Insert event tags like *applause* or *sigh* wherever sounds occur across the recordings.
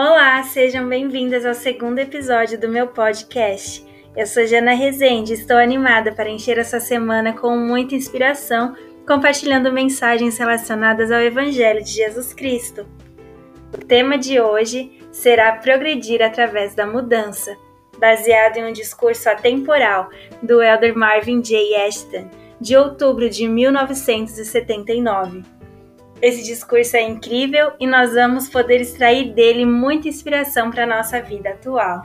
Olá, sejam bem-vindas ao segundo episódio do meu podcast. Eu sou Jana Rezende e estou animada para encher essa semana com muita inspiração, compartilhando mensagens relacionadas ao Evangelho de Jesus Cristo. O tema de hoje será Progredir através da mudança, baseado em um discurso atemporal do elder Marvin J. Ashton, de outubro de 1979. Esse discurso é incrível e nós vamos poder extrair dele muita inspiração para a nossa vida atual.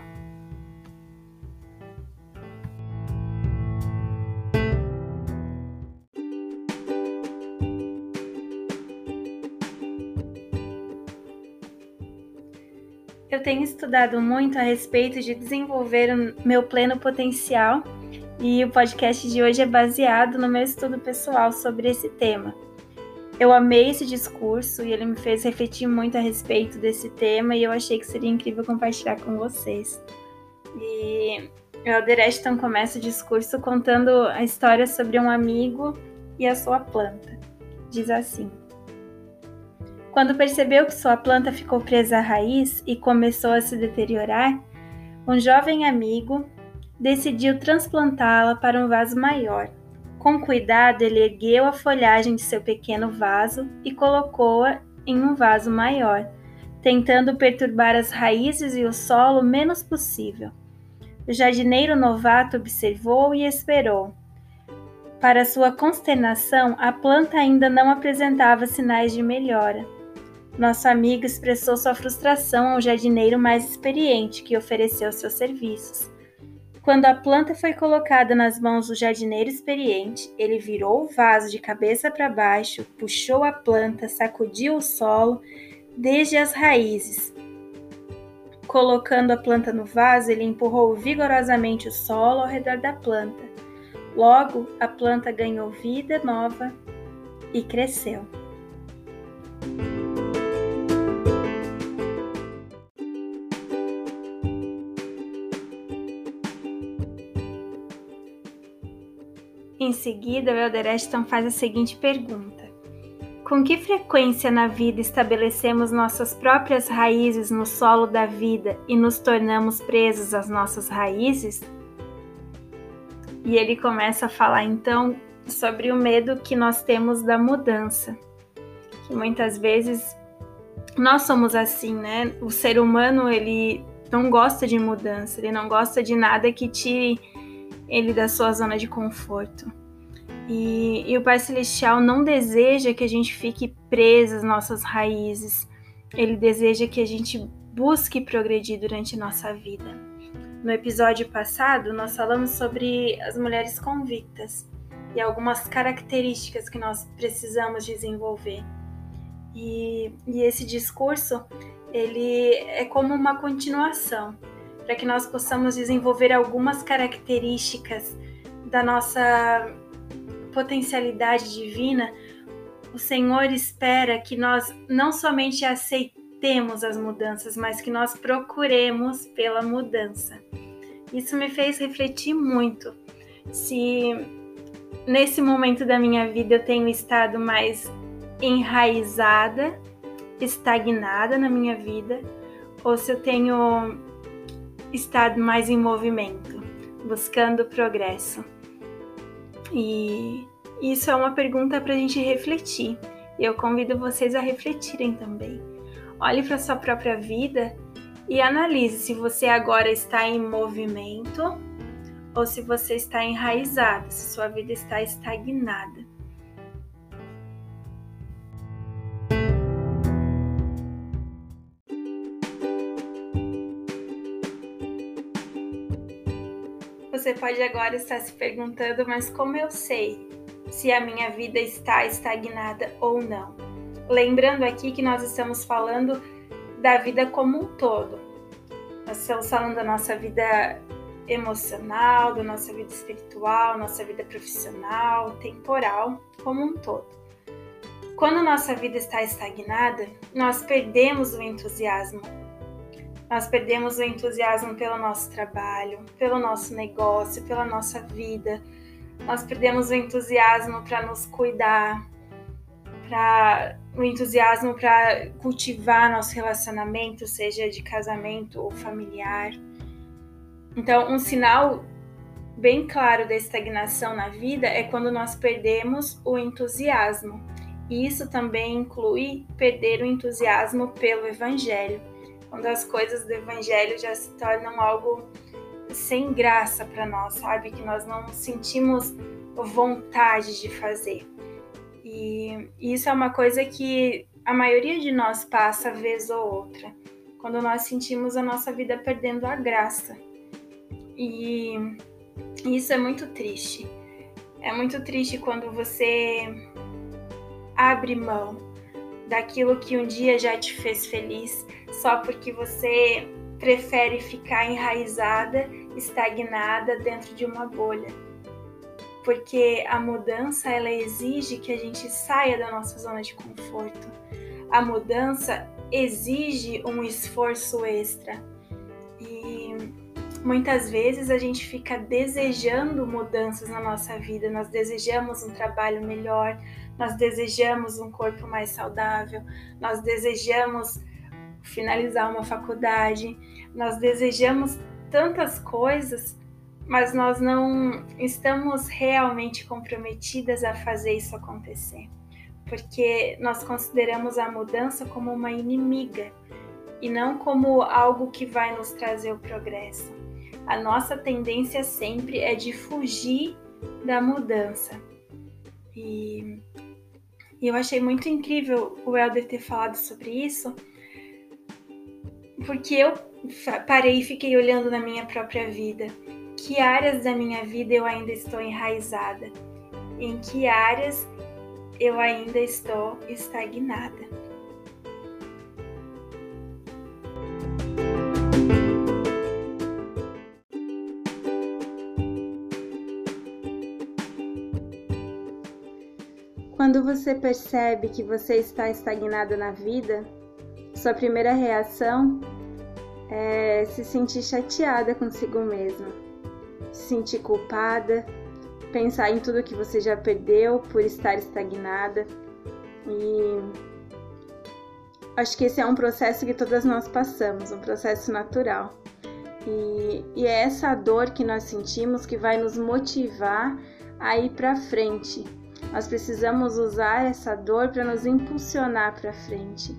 Eu tenho estudado muito a respeito de desenvolver o meu pleno potencial e o podcast de hoje é baseado no meu estudo pessoal sobre esse tema. Eu amei esse discurso e ele me fez refletir muito a respeito desse tema e eu achei que seria incrível compartilhar com vocês. E o Elder Ashton começa o discurso contando a história sobre um amigo e a sua planta. Diz assim: Quando percebeu que sua planta ficou presa à raiz e começou a se deteriorar, um jovem amigo decidiu transplantá-la para um vaso maior com cuidado, ele ergueu a folhagem de seu pequeno vaso e colocou-a em um vaso maior, tentando perturbar as raízes e o solo o menos possível. O jardineiro novato observou e esperou. Para sua consternação, a planta ainda não apresentava sinais de melhora. Nosso amigo expressou sua frustração ao jardineiro mais experiente que ofereceu seus serviços. Quando a planta foi colocada nas mãos do jardineiro experiente, ele virou o vaso de cabeça para baixo, puxou a planta, sacudiu o solo desde as raízes. Colocando a planta no vaso, ele empurrou vigorosamente o solo ao redor da planta. Logo, a planta ganhou vida nova e cresceu. Em seguida, o Elder Ashton faz a seguinte pergunta: Com que frequência na vida estabelecemos nossas próprias raízes no solo da vida e nos tornamos presos às nossas raízes? E ele começa a falar então sobre o medo que nós temos da mudança. Que muitas vezes nós somos assim, né? O ser humano, ele não gosta de mudança, ele não gosta de nada que tire ele da sua zona de conforto. E, e, o Pai Celestial não deseja que a gente fique preso às nossas raízes. Ele deseja que a gente busque progredir durante a nossa vida. No episódio passado, nós falamos sobre as mulheres convictas e algumas características que nós precisamos desenvolver. E, e esse discurso, ele é como uma continuação para que nós possamos desenvolver algumas características da nossa potencialidade divina, o Senhor espera que nós não somente aceitemos as mudanças, mas que nós procuremos pela mudança. Isso me fez refletir muito. Se nesse momento da minha vida eu tenho estado mais enraizada, estagnada na minha vida, ou se eu tenho estado mais em movimento, buscando progresso. E isso é uma pergunta para a gente refletir. E eu convido vocês a refletirem também. Olhe para sua própria vida e analise se você agora está em movimento ou se você está enraizado, se sua vida está estagnada. Você pode agora estar se perguntando, mas como eu sei se a minha vida está estagnada ou não? Lembrando aqui que nós estamos falando da vida como um todo. Nós estamos falando da nossa vida emocional, da nossa vida espiritual, nossa vida profissional, temporal, como um todo. Quando nossa vida está estagnada, nós perdemos o entusiasmo nós perdemos o entusiasmo pelo nosso trabalho, pelo nosso negócio, pela nossa vida. Nós perdemos o entusiasmo para nos cuidar, para o entusiasmo para cultivar nosso relacionamento, seja de casamento ou familiar. Então, um sinal bem claro da estagnação na vida é quando nós perdemos o entusiasmo. E isso também inclui perder o entusiasmo pelo evangelho, quando as coisas do evangelho já se tornam algo sem graça para nós, sabe? Que nós não sentimos vontade de fazer. E isso é uma coisa que a maioria de nós passa vez ou outra, quando nós sentimos a nossa vida perdendo a graça. E isso é muito triste. É muito triste quando você abre mão daquilo que um dia já te fez feliz só porque você prefere ficar enraizada, estagnada dentro de uma bolha. Porque a mudança ela exige que a gente saia da nossa zona de conforto. A mudança exige um esforço extra. Muitas vezes a gente fica desejando mudanças na nossa vida, nós desejamos um trabalho melhor, nós desejamos um corpo mais saudável, nós desejamos finalizar uma faculdade, nós desejamos tantas coisas, mas nós não estamos realmente comprometidas a fazer isso acontecer, porque nós consideramos a mudança como uma inimiga e não como algo que vai nos trazer o progresso. A nossa tendência sempre é de fugir da mudança. E, eu achei muito incrível o Helder ter falado sobre isso, porque eu parei e fiquei olhando na minha própria vida. Que áreas da minha vida eu ainda estou enraizada? Em que áreas eu ainda estou estagnada? Quando você percebe que você está estagnada na vida, sua primeira reação é se sentir chateada consigo mesma, se sentir culpada, pensar em tudo que você já perdeu por estar estagnada. E acho que esse é um processo que todas nós passamos, um processo natural. E, e é essa dor que nós sentimos que vai nos motivar a ir para frente. Nós precisamos usar essa dor para nos impulsionar para frente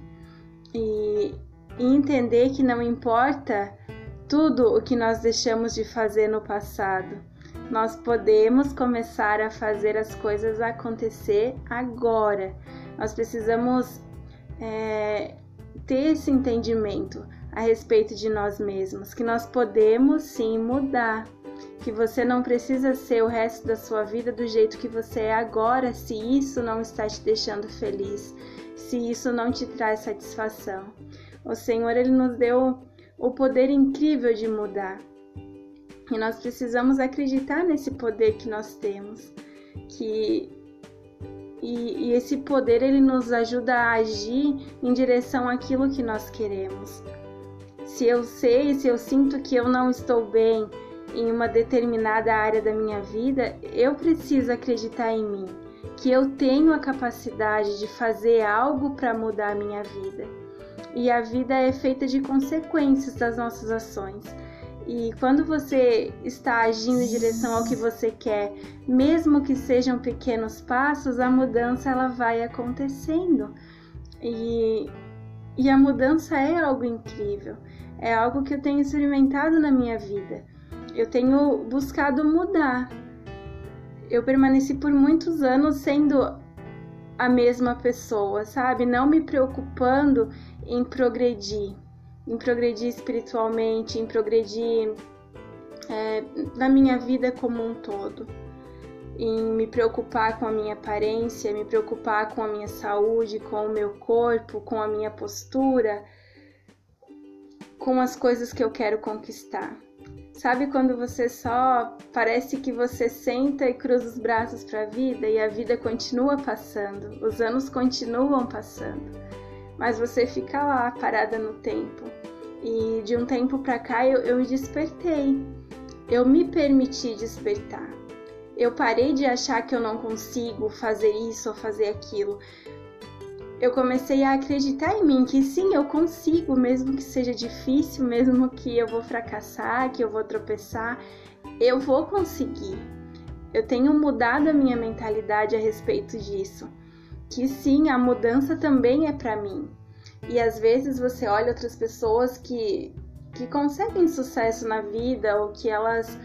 e, e entender que não importa tudo o que nós deixamos de fazer no passado. Nós podemos começar a fazer as coisas acontecer agora. Nós precisamos é, ter esse entendimento a respeito de nós mesmos, que nós podemos sim mudar, que você não precisa ser o resto da sua vida do jeito que você é agora, se isso não está te deixando feliz se isso não te traz satisfação. O Senhor ele nos deu o poder incrível de mudar. E nós precisamos acreditar nesse poder que nós temos, que e, e, esse poder ele nos ajuda a agir em direção àquilo que nós queremos. Se eu sei, se eu sinto que eu não estou bem em uma determinada área da minha vida, eu preciso acreditar em mim que eu tenho a capacidade de fazer algo para mudar a minha vida. E a vida é feita de consequências das nossas ações. E quando você está agindo em direção ao que você quer, mesmo que sejam pequenos passos, a mudança ela vai acontecendo. E, e a mudança é algo incrível. É algo que eu tenho experimentado na minha vida. Eu tenho buscado mudar, eu permaneci por muitos anos sendo a mesma pessoa, sabe? Não me preocupando em progredir, em progredir espiritualmente, em progredir é, na minha vida como um todo, em me preocupar com a minha aparência, me preocupar com a minha saúde, com o meu corpo, com a minha postura, com as coisas que eu quero conquistar. Sabe quando você só parece que você senta e cruza os braços para a vida e a vida continua passando, os anos continuam passando, mas você fica lá parada no tempo. E de um tempo para cá eu, eu despertei, eu me permiti despertar. Eu parei de achar que eu não consigo fazer isso ou fazer aquilo. Eu comecei a acreditar em mim que sim, eu consigo, mesmo que seja difícil, mesmo que eu vou fracassar, que eu vou tropeçar, eu vou conseguir. Eu tenho mudado a minha mentalidade a respeito disso. Que sim, a mudança também é para mim. E às vezes você olha outras pessoas que, que conseguem sucesso na vida ou que elas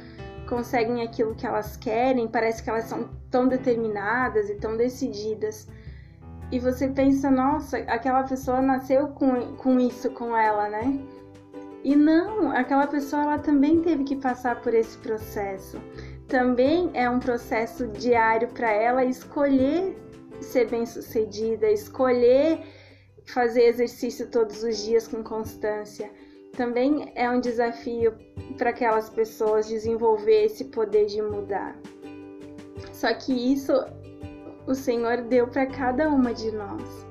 conseguem aquilo que elas querem, parece que elas são tão determinadas e tão decididas. E você pensa, nossa, aquela pessoa nasceu com, com isso com ela, né? E não, aquela pessoa ela também teve que passar por esse processo. Também é um processo diário para ela escolher ser bem-sucedida, escolher fazer exercício todos os dias com constância. Também é um desafio para aquelas pessoas desenvolver esse poder de mudar. Só que isso o Senhor deu para cada uma de nós.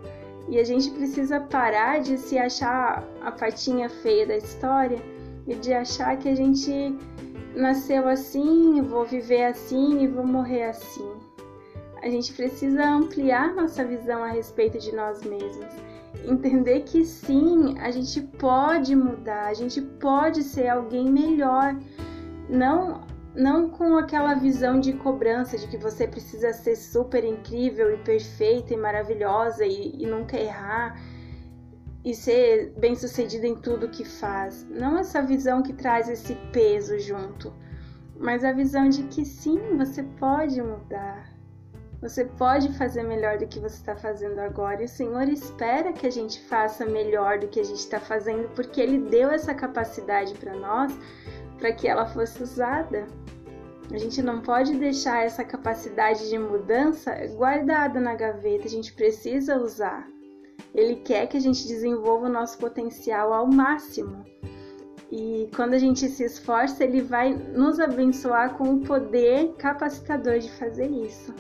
E a gente precisa parar de se achar a patinha feia da história e de achar que a gente nasceu assim, vou viver assim e vou morrer assim. A gente precisa ampliar nossa visão a respeito de nós mesmos. Entender que sim, a gente pode mudar, a gente pode ser alguém melhor. Não não com aquela visão de cobrança de que você precisa ser super incrível e perfeita e maravilhosa e, e nunca errar e ser bem sucedida em tudo que faz. Não essa visão que traz esse peso junto, mas a visão de que sim, você pode mudar. Você pode fazer melhor do que você está fazendo agora, e o Senhor espera que a gente faça melhor do que a gente está fazendo, porque Ele deu essa capacidade para nós para que ela fosse usada. A gente não pode deixar essa capacidade de mudança guardada na gaveta, a gente precisa usar. Ele quer que a gente desenvolva o nosso potencial ao máximo. E quando a gente se esforça, ele vai nos abençoar com o poder capacitador de fazer isso.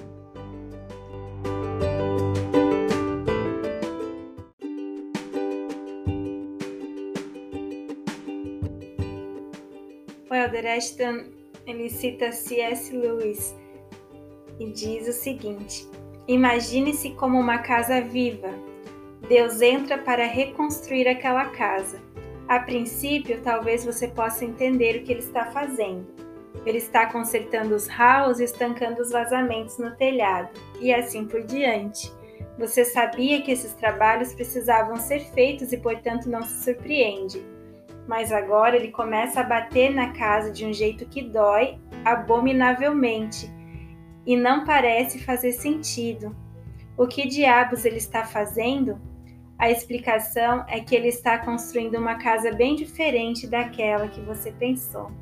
O Elder Ashton ele cita C.S. Lewis e diz o seguinte: Imagine-se como uma casa viva. Deus entra para reconstruir aquela casa. A princípio, talvez você possa entender o que ele está fazendo. Ele está consertando os ralos e estancando os vazamentos no telhado, e assim por diante. Você sabia que esses trabalhos precisavam ser feitos e, portanto, não se surpreende mas agora ele começa a bater na casa de um jeito que dói abominavelmente e não parece fazer sentido. O que diabos ele está fazendo? A explicação é que ele está construindo uma casa bem diferente daquela que você pensou.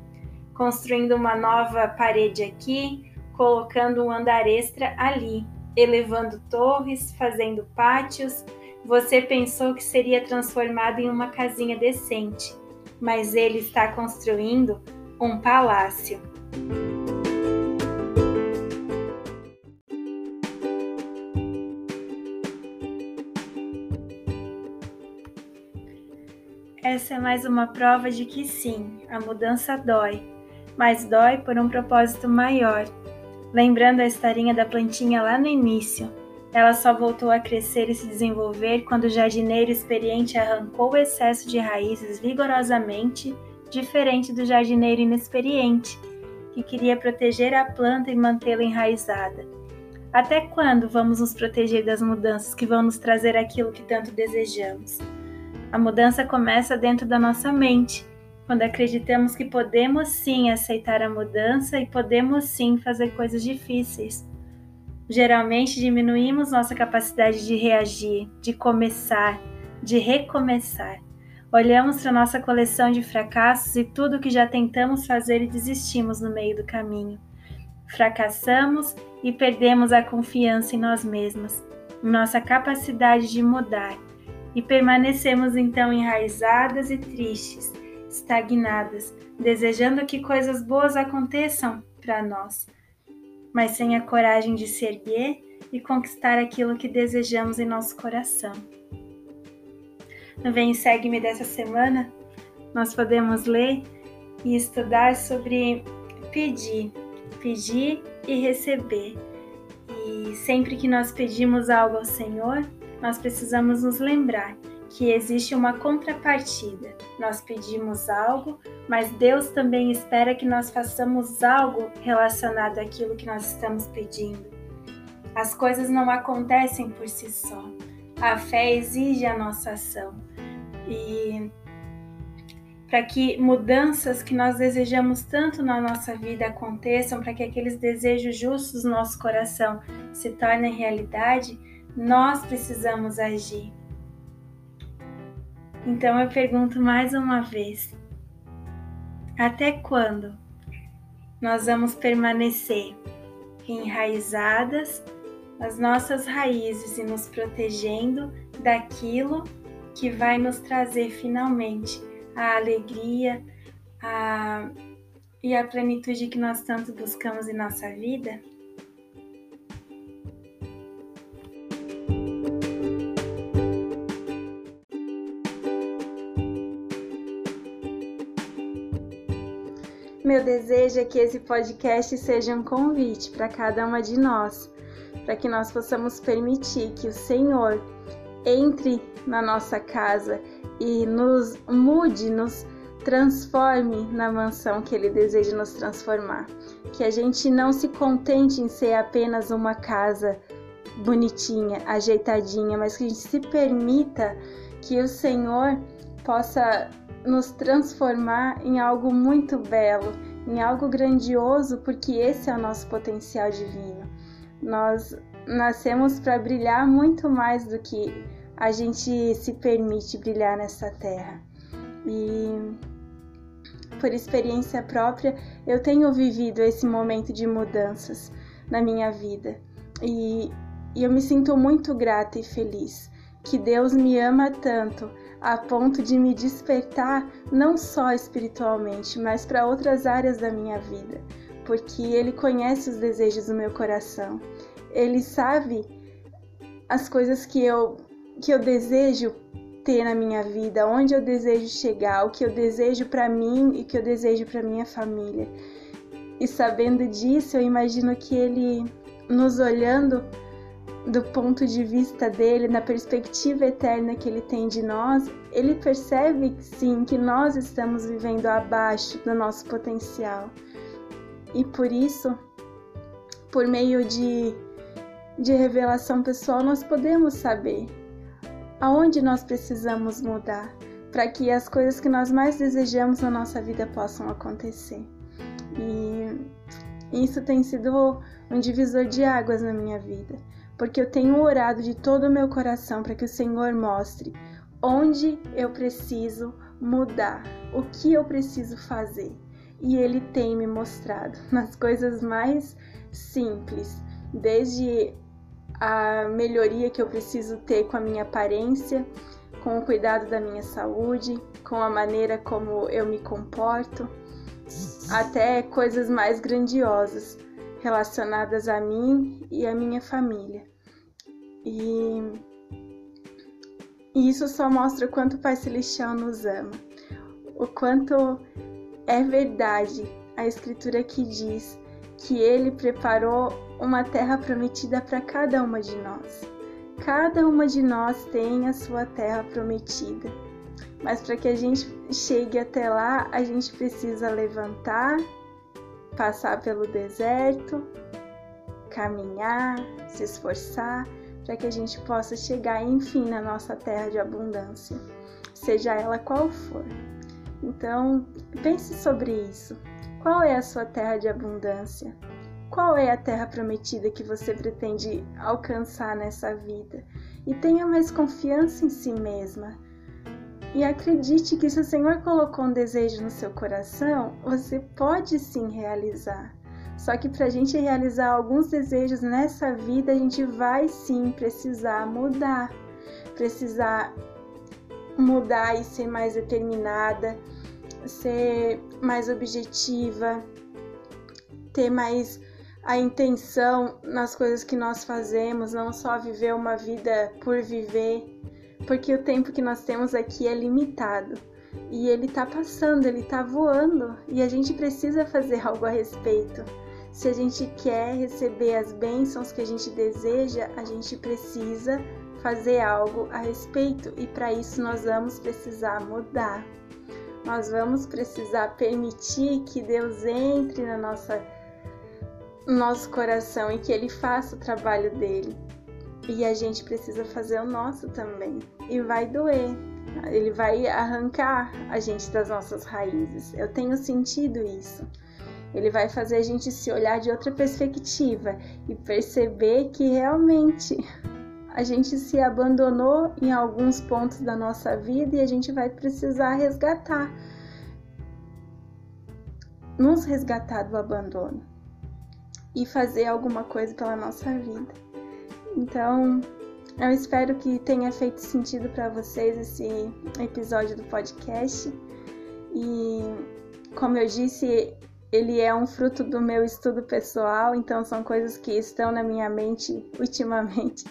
Construindo uma nova parede aqui, colocando um andar extra ali, elevando torres, fazendo pátios. Você pensou que seria transformado em uma casinha decente mas ele está construindo um palácio. Essa é mais uma prova de que sim, a mudança dói, mas dói por um propósito maior. Lembrando a historinha da plantinha lá no início, ela só voltou a crescer e se desenvolver quando o jardineiro experiente arrancou o excesso de raízes vigorosamente, diferente do jardineiro inexperiente, que queria proteger a planta e mantê-la enraizada. Até quando vamos nos proteger das mudanças que vão nos trazer aquilo que tanto desejamos? A mudança começa dentro da nossa mente, quando acreditamos que podemos sim aceitar a mudança e podemos sim fazer coisas difíceis. Geralmente diminuímos nossa capacidade de reagir, de começar, de recomeçar. Olhamos para nossa coleção de fracassos e tudo que já tentamos fazer e desistimos no meio do caminho. Fracassamos e perdemos a confiança em nós mesmas, em nossa capacidade de mudar, e permanecemos então enraizadas e tristes, estagnadas, desejando que coisas boas aconteçam para nós mas sem a coragem de se erguer e conquistar aquilo que desejamos em nosso coração. No Vem e Segue-me dessa semana, nós podemos ler e estudar sobre pedir, pedir e receber. E sempre que nós pedimos algo ao Senhor, nós precisamos nos lembrar que existe uma contrapartida. Nós pedimos algo, mas Deus também espera que nós façamos algo relacionado àquilo que nós estamos pedindo. As coisas não acontecem por si só. A fé exige a nossa ação. E para que mudanças que nós desejamos tanto na nossa vida aconteçam, para que aqueles desejos justos do nosso coração se tornem realidade, nós precisamos agir. Então eu pergunto mais uma vez: até quando nós vamos permanecer enraizadas nas nossas raízes e nos protegendo daquilo que vai nos trazer finalmente a alegria a, e a plenitude que nós tanto buscamos em nossa vida? Meu desejo é que esse podcast seja um convite para cada uma de nós, para que nós possamos permitir que o Senhor entre na nossa casa e nos mude, nos transforme na mansão que Ele deseja nos transformar. Que a gente não se contente em ser apenas uma casa bonitinha, ajeitadinha, mas que a gente se permita que o Senhor possa nos transformar em algo muito belo, em algo grandioso, porque esse é o nosso potencial divino. Nós nascemos para brilhar muito mais do que a gente se permite brilhar nessa terra. E por experiência própria, eu tenho vivido esse momento de mudanças na minha vida. E, e eu me sinto muito grata e feliz que Deus me ama tanto a ponto de me despertar não só espiritualmente, mas para outras áreas da minha vida, porque Ele conhece os desejos do meu coração. Ele sabe as coisas que eu que eu desejo ter na minha vida, onde eu desejo chegar, o que eu desejo para mim e o que eu desejo para minha família. E sabendo disso, eu imagino que ele nos olhando do ponto de vista dele, na perspectiva eterna que ele tem de nós, ele percebe sim que nós estamos vivendo abaixo do nosso potencial. E por isso, por meio de, de revelação pessoal, nós podemos saber aonde nós precisamos mudar para que as coisas que nós mais desejamos na nossa vida possam acontecer. E isso tem sido um divisor de águas na minha vida, porque eu tenho orado de todo o meu coração para que o Senhor mostre onde eu preciso mudar, o que eu preciso fazer. E Ele tem me mostrado *laughs* nas coisas mais simples, desde a melhoria que eu preciso ter com a minha aparência, com o cuidado da minha saúde, com a maneira como eu me comporto, até coisas mais grandiosas relacionadas a mim e a minha família. E, e isso só mostra o quanto o Pai Celestial nos ama, o quanto é verdade a Escritura que diz que Ele preparou uma terra prometida para cada uma de nós. Cada uma de nós tem a sua terra prometida. Mas para que a gente chegue até lá, a gente precisa levantar, passar pelo deserto, caminhar, se esforçar, para que a gente possa chegar, enfim, na nossa terra de abundância, seja ela qual for. Então, pense sobre isso. Qual é a sua terra de abundância? Qual é a terra prometida que você pretende alcançar nessa vida? E tenha mais confiança em si mesma. E acredite que se o Senhor colocou um desejo no seu coração, você pode sim realizar. Só que para a gente realizar alguns desejos nessa vida, a gente vai sim precisar mudar. Precisar mudar e ser mais determinada, ser mais objetiva, ter mais a intenção nas coisas que nós fazemos, não só viver uma vida por viver, porque o tempo que nós temos aqui é limitado e ele tá passando, ele tá voando e a gente precisa fazer algo a respeito. se a gente quer receber as bênçãos que a gente deseja, a gente precisa fazer algo a respeito e para isso nós vamos precisar mudar. Nós vamos precisar permitir que Deus entre na nossa no nosso coração e que ele faça o trabalho dele. E a gente precisa fazer o nosso também. E vai doer. Ele vai arrancar a gente das nossas raízes. Eu tenho sentido isso. Ele vai fazer a gente se olhar de outra perspectiva e perceber que realmente a gente se abandonou em alguns pontos da nossa vida e a gente vai precisar resgatar. Nos resgatar do abandono e fazer alguma coisa pela nossa vida. Então, eu espero que tenha feito sentido para vocês esse episódio do podcast. E, como eu disse, ele é um fruto do meu estudo pessoal, então são coisas que estão na minha mente *laughs* ultimamente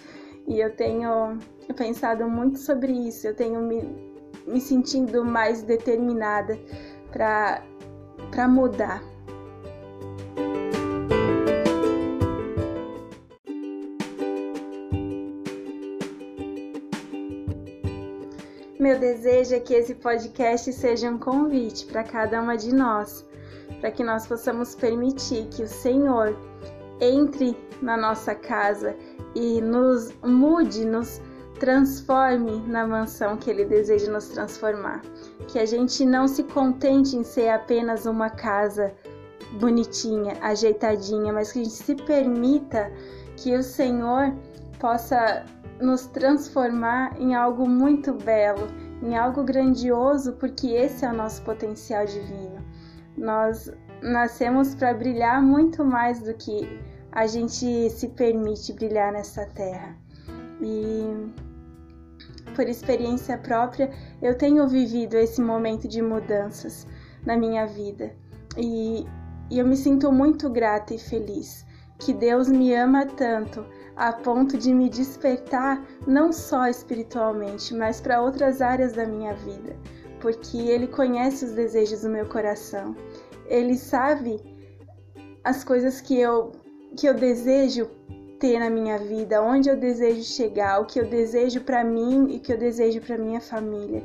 e eu tenho pensado muito sobre isso, eu tenho me, me sentindo mais determinada para mudar. Meu desejo é que esse podcast seja um convite para cada uma de nós para que nós possamos permitir que o Senhor entre na nossa casa e nos mude, nos transforme na mansão que Ele deseja nos transformar. Que a gente não se contente em ser apenas uma casa bonitinha, ajeitadinha, mas que a gente se permita que o Senhor possa nos transformar em algo muito belo, em algo grandioso, porque esse é o nosso potencial divino. Nós nascemos para brilhar muito mais do que a gente se permite brilhar nessa terra. E por experiência própria, eu tenho vivido esse momento de mudanças na minha vida. E, e eu me sinto muito grata e feliz que Deus me ama tanto a ponto de me despertar não só espiritualmente, mas para outras áreas da minha vida porque Ele conhece os desejos do meu coração. Ele sabe as coisas que eu, que eu desejo ter na minha vida, onde eu desejo chegar, o que eu desejo para mim e o que eu desejo para minha família.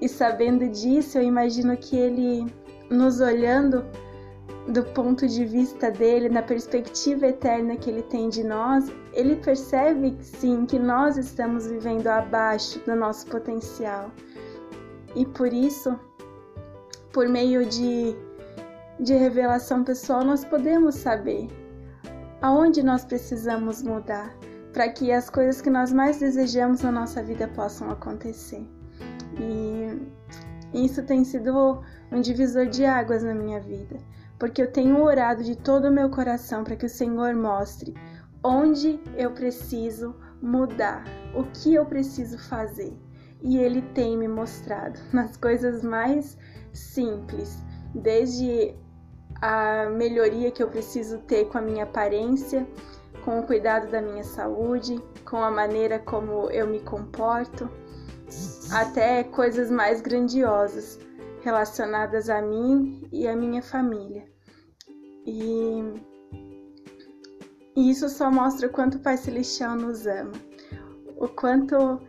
E sabendo disso, eu imagino que Ele, nos olhando do ponto de vista dele, na perspectiva eterna que ele tem de nós, ele percebe sim que nós estamos vivendo abaixo do nosso potencial. E por isso, por meio de, de revelação pessoal, nós podemos saber aonde nós precisamos mudar para que as coisas que nós mais desejamos na nossa vida possam acontecer. E isso tem sido um divisor de águas na minha vida, porque eu tenho orado de todo o meu coração para que o Senhor mostre onde eu preciso mudar, o que eu preciso fazer e ele tem me mostrado *laughs* nas coisas mais simples, desde a melhoria que eu preciso ter com a minha aparência, com o cuidado da minha saúde, com a maneira como eu me comporto, até coisas mais grandiosas relacionadas a mim e a minha família. E, e isso só mostra o quanto o Pai Celestial nos ama, o quanto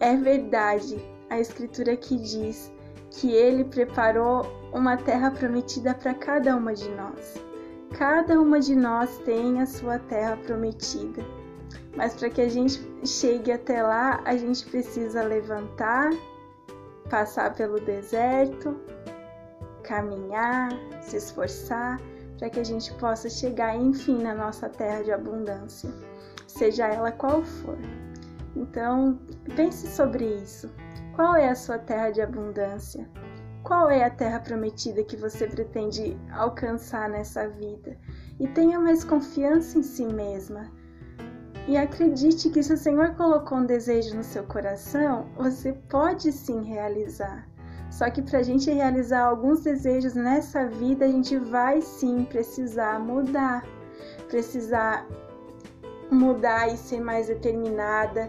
é verdade a escritura que diz que ele preparou uma terra prometida para cada uma de nós. Cada uma de nós tem a sua terra prometida. Mas para que a gente chegue até lá, a gente precisa levantar, passar pelo deserto, caminhar, se esforçar, para que a gente possa chegar, enfim, na nossa terra de abundância, seja ela qual for. Então, pense sobre isso. Qual é a sua terra de abundância? Qual é a terra prometida que você pretende alcançar nessa vida? E tenha mais confiança em si mesma. E acredite que se o Senhor colocou um desejo no seu coração, você pode sim realizar. Só que para a gente realizar alguns desejos nessa vida, a gente vai sim precisar mudar, precisar mudar e ser mais determinada,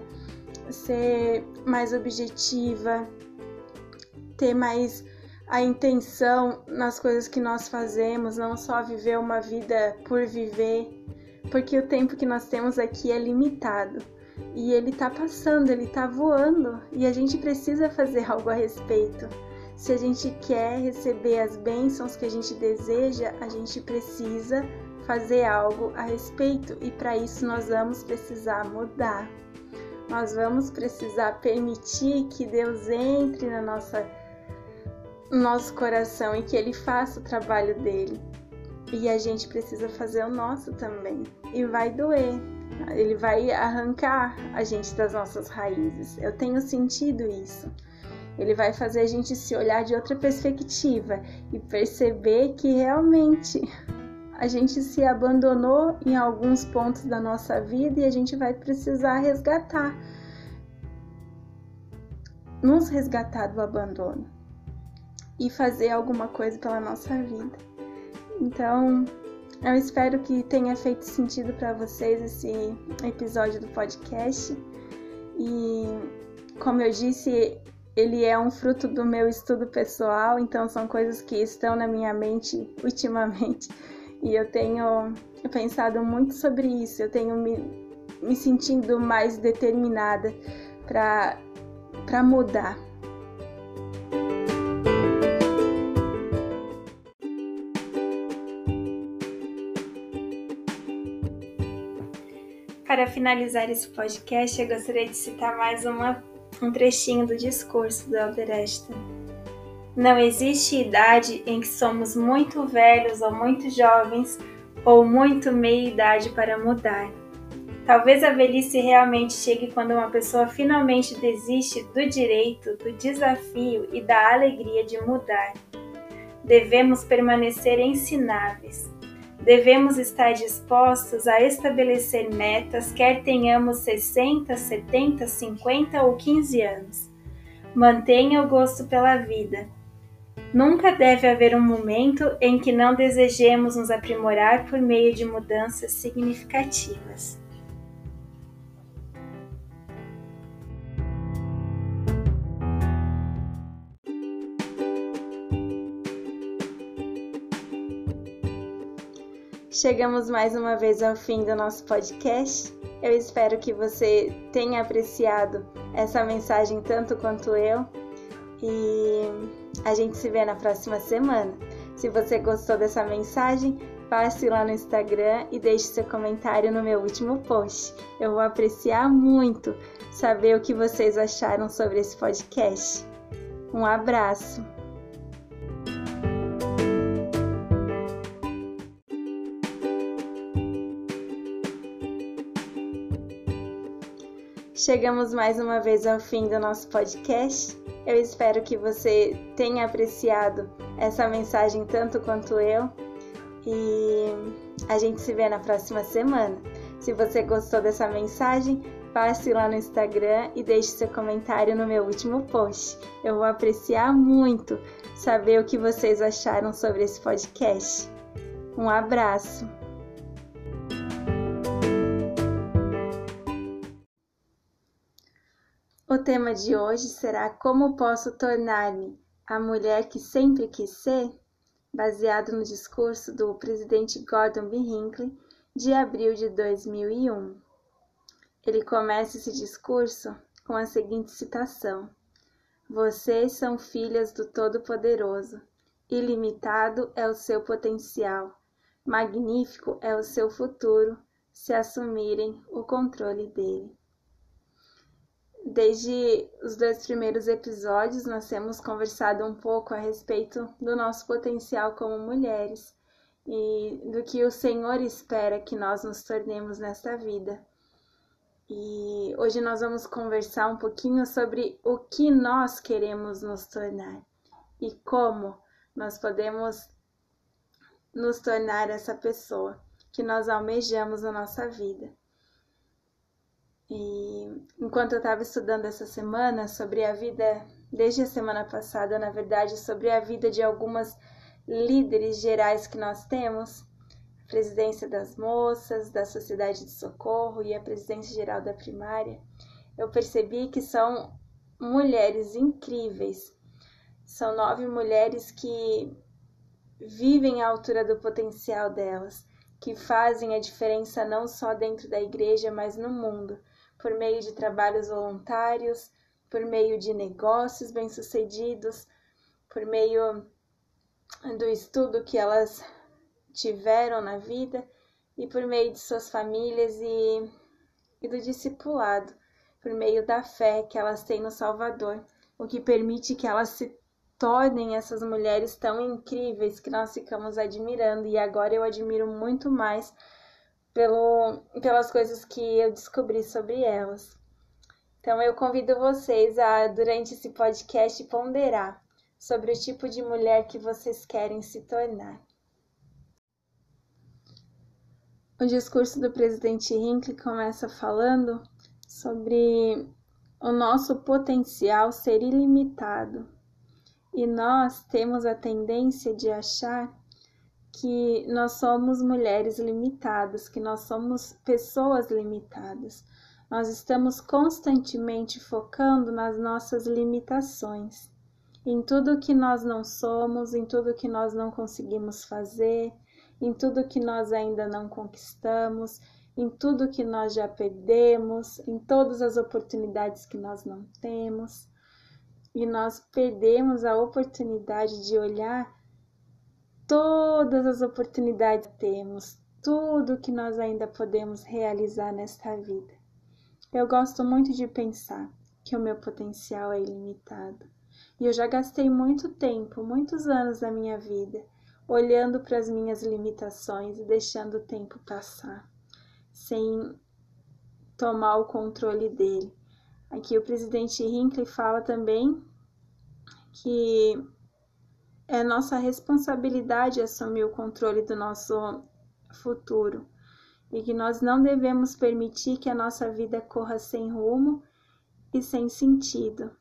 ser mais objetiva, ter mais a intenção nas coisas que nós fazemos, não só viver uma vida por viver, porque o tempo que nós temos aqui é limitado e ele tá passando, ele tá voando e a gente precisa fazer *laughs* algo a respeito. Se a gente quer receber as bênçãos que a gente deseja, a gente precisa fazer algo a respeito e para isso nós vamos precisar mudar. Nós vamos precisar permitir que Deus entre na nossa no nosso coração e que ele faça o trabalho dele. E a gente precisa fazer o nosso também. E vai doer. Ele vai arrancar a gente das nossas raízes. Eu tenho sentido isso. Ele vai fazer a gente se olhar de outra perspectiva e perceber que realmente *laughs* a gente se abandonou em alguns pontos da nossa vida e a gente vai precisar resgatar. Nos resgatar do abandono e fazer alguma coisa pela nossa vida. Então, eu espero que tenha feito sentido para vocês esse episódio do podcast. E, como eu disse, ele é um fruto do meu estudo pessoal, então são coisas que estão na minha mente *laughs* ultimamente. E eu tenho pensado muito sobre isso, eu tenho me, me sentindo mais determinada para mudar, Para finalizar esse podcast, eu gostaria de citar mais uma, um trechinho do discurso do Einstein. Não existe idade em que somos muito velhos ou muito jovens ou muito meia-idade para mudar. Talvez a velhice realmente chegue quando uma pessoa finalmente desiste do direito, do desafio e da alegria de mudar. Devemos permanecer ensináveis Devemos estar dispostos a estabelecer metas, quer tenhamos 60, 70, 50 ou 15 anos. Mantenha o gosto pela vida. Nunca deve haver um momento em que não desejemos nos aprimorar por meio de mudanças significativas. Chegamos mais uma vez ao fim do nosso podcast. Eu espero que você tenha apreciado essa mensagem tanto quanto eu. E a gente se vê na próxima semana. Se você gostou dessa mensagem, passe lá no Instagram e deixe seu comentário no meu último post. Eu vou apreciar muito saber o que vocês acharam sobre esse podcast. Um abraço! Chegamos mais uma vez ao fim do nosso podcast. Eu espero que você tenha apreciado essa mensagem tanto quanto eu. E a gente se vê na próxima semana. Se você gostou dessa mensagem, passe lá no Instagram e deixe seu comentário no meu último post. Eu vou apreciar muito saber o que vocês acharam sobre esse podcast. Um abraço! O tema de hoje será Como posso tornar-me a mulher que sempre quis ser? Baseado no discurso do presidente Gordon B. Hinckley de abril de 2001. Ele começa esse discurso com a seguinte citação: Vocês são filhas do Todo-Poderoso. Ilimitado é o seu potencial. Magnífico é o seu futuro se assumirem o controle dele. Desde os dois primeiros episódios, nós temos conversado um pouco a respeito do nosso potencial como mulheres e do que o Senhor espera que nós nos tornemos nesta vida. E hoje nós vamos conversar um pouquinho sobre o que nós queremos nos tornar e como nós podemos nos tornar essa pessoa que nós almejamos na nossa vida. E enquanto eu estava estudando essa semana sobre a vida, desde a semana passada, na verdade, sobre a vida de algumas líderes gerais que nós temos, a presidência das moças, da Sociedade de Socorro e a presidência geral da primária, eu percebi que são mulheres incríveis. São nove mulheres que vivem à altura do potencial delas, que fazem a diferença não só dentro da igreja, mas no mundo, por meio de trabalhos voluntários, por meio de negócios bem-sucedidos, por meio do estudo que elas tiveram na vida e por meio de suas famílias e, e do discipulado, por meio da fé que elas têm no Salvador, o que permite que elas se tornem essas mulheres tão incríveis que nós ficamos admirando. E agora eu admiro muito mais pelo, pelas coisas que eu descobri sobre elas. Então eu convido vocês a, durante esse podcast, ponderar sobre o tipo de mulher que vocês querem se tornar. O discurso do presidente Hinckley começa falando sobre o nosso potencial ser ilimitado e nós temos a tendência de achar que nós somos mulheres limitadas, que nós somos pessoas limitadas. Nós estamos constantemente focando nas nossas limitações, em tudo que nós não somos, em tudo que nós não conseguimos fazer, em tudo que nós ainda não conquistamos, em tudo que nós já perdemos, em todas as oportunidades que nós não temos e nós perdemos a oportunidade de olhar todas as oportunidades que temos, tudo que nós ainda podemos realizar nesta vida. Eu gosto muito de pensar que o meu potencial é ilimitado. E eu já gastei muito tempo, muitos anos da minha vida, olhando para as minhas limitações e deixando o tempo passar, sem tomar o controle dele. Aqui o presidente Hinckley fala também que é nossa responsabilidade assumir o controle do nosso futuro e que nós não devemos permitir que a nossa vida corra sem rumo e sem sentido.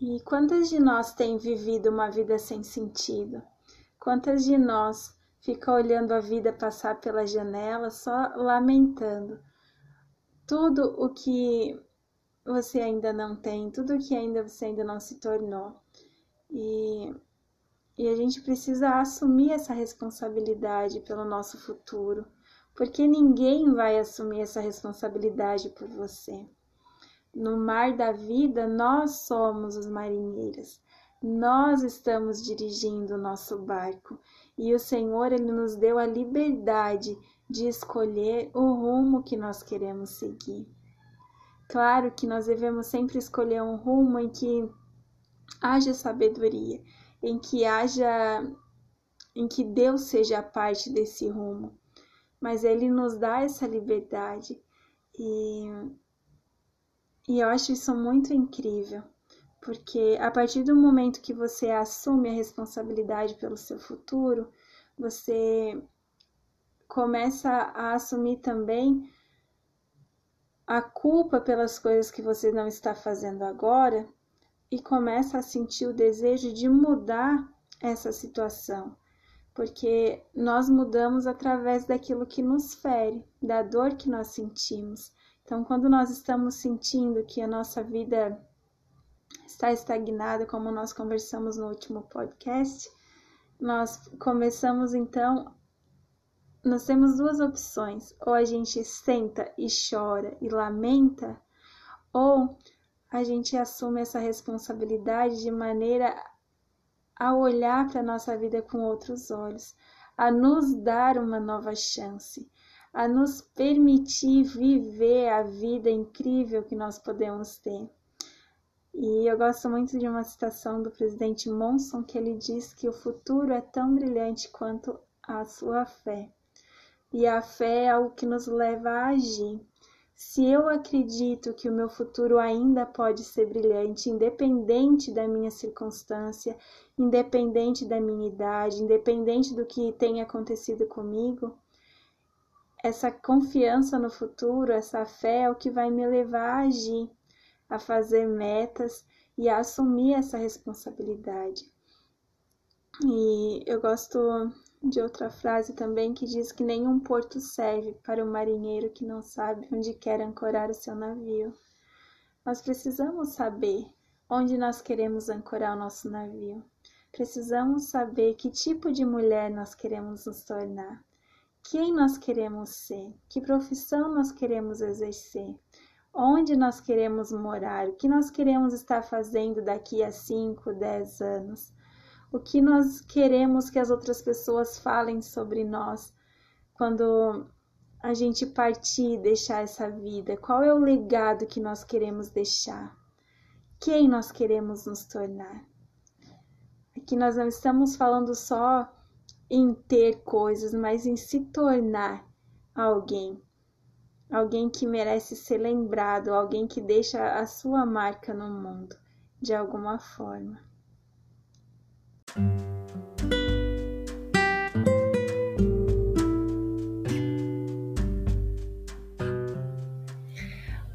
E quantas de nós têm vivido uma vida sem sentido? Quantas de nós ficam olhando a vida passar pela janela só lamentando tudo o que você ainda não tem, tudo que ainda você ainda não se tornou. E, e a gente precisa assumir essa responsabilidade pelo nosso futuro, porque ninguém vai assumir essa responsabilidade por você. No mar da vida, nós somos os marinheiros. Nós estamos dirigindo o nosso barco e o Senhor ele nos deu a liberdade de escolher o rumo que nós queremos seguir. Claro que nós devemos sempre escolher um rumo em que haja sabedoria, em que haja em que Deus seja parte desse rumo. Mas ele nos dá essa liberdade e e eu acho isso muito incrível, porque a partir do momento que você assume a responsabilidade pelo seu futuro, você começa a assumir também a culpa pelas coisas que você não está fazendo agora e começa a sentir o desejo de mudar essa situação, porque nós mudamos através daquilo que nos fere, da dor que nós sentimos. Então, quando nós estamos sentindo que a nossa vida está estagnada, como nós conversamos no último podcast, nós começamos então nós temos duas opções: ou a gente senta e chora e lamenta, ou a gente assume essa responsabilidade de maneira a olhar para a nossa vida com outros olhos, a nos dar uma nova chance, a nos permitir viver a vida incrível que nós podemos ter. E eu gosto muito de uma citação do presidente Monson que ele diz que o futuro é tão brilhante quanto a sua fé e a fé é o que nos leva a agir. Se eu acredito que o meu futuro ainda pode ser brilhante, independente da minha circunstância, independente da minha idade, independente do que tenha acontecido comigo, essa confiança no futuro, essa fé é o que vai me levar a agir, a fazer metas e a assumir essa responsabilidade. E eu gosto de outra frase também que diz que nenhum porto serve para o marinheiro que não sabe onde quer ancorar o seu navio. Nós precisamos saber onde nós queremos ancorar o nosso navio. Precisamos saber que tipo de mulher nós queremos nos tornar, quem nós queremos ser, que profissão nós queremos exercer, onde nós queremos morar, o que nós queremos estar fazendo daqui a 5, 10 anos, o que nós queremos que as outras pessoas falem sobre nós quando a gente partir e deixar essa vida, qual é o legado que nós queremos deixar quem nós queremos nos tornar. Aqui nós não estamos falando só em ter coisas, mas em se tornar alguém. Alguém que merece ser lembrado, alguém que deixa a sua marca no mundo, de alguma forma.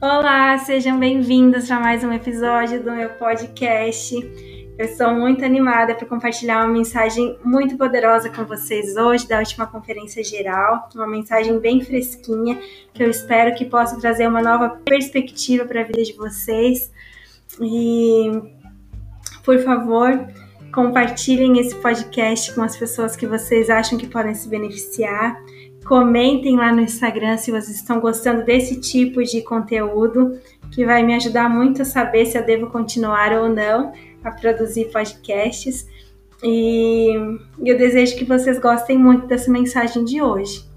Olá, sejam bem-vindos para mais um episódio do meu podcast. Eu estou muito animada para compartilhar uma mensagem muito poderosa com vocês hoje da última conferência geral, uma mensagem bem fresquinha que eu espero que possa trazer uma nova perspectiva para a vida de vocês. E por favor, compartilhem esse podcast com as pessoas que vocês acham que podem se beneficiar. Comentem lá no Instagram se vocês estão gostando desse tipo de conteúdo, que vai me ajudar muito a saber se eu devo continuar ou não a produzir podcasts. E eu desejo que vocês gostem muito dessa mensagem de hoje.